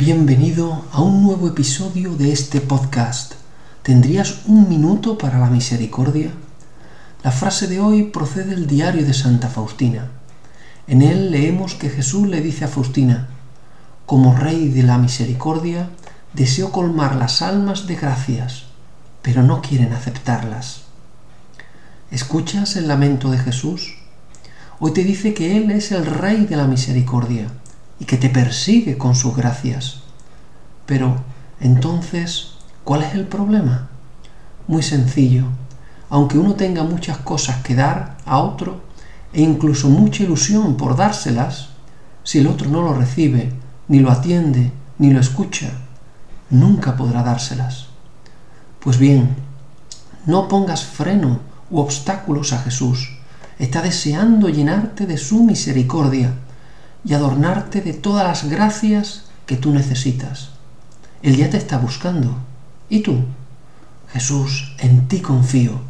Bienvenido a un nuevo episodio de este podcast. ¿Tendrías un minuto para la misericordia? La frase de hoy procede del diario de Santa Faustina. En él leemos que Jesús le dice a Faustina, como Rey de la Misericordia, deseo colmar las almas de gracias, pero no quieren aceptarlas. ¿Escuchas el lamento de Jesús? Hoy te dice que Él es el Rey de la Misericordia y que te persigue con sus gracias. Pero, entonces, ¿cuál es el problema? Muy sencillo. Aunque uno tenga muchas cosas que dar a otro e incluso mucha ilusión por dárselas, si el otro no lo recibe, ni lo atiende, ni lo escucha, nunca podrá dárselas. Pues bien, no pongas freno u obstáculos a Jesús. Está deseando llenarte de su misericordia y adornarte de todas las gracias que tú necesitas. Él ya te está buscando. ¿Y tú? Jesús, en ti confío.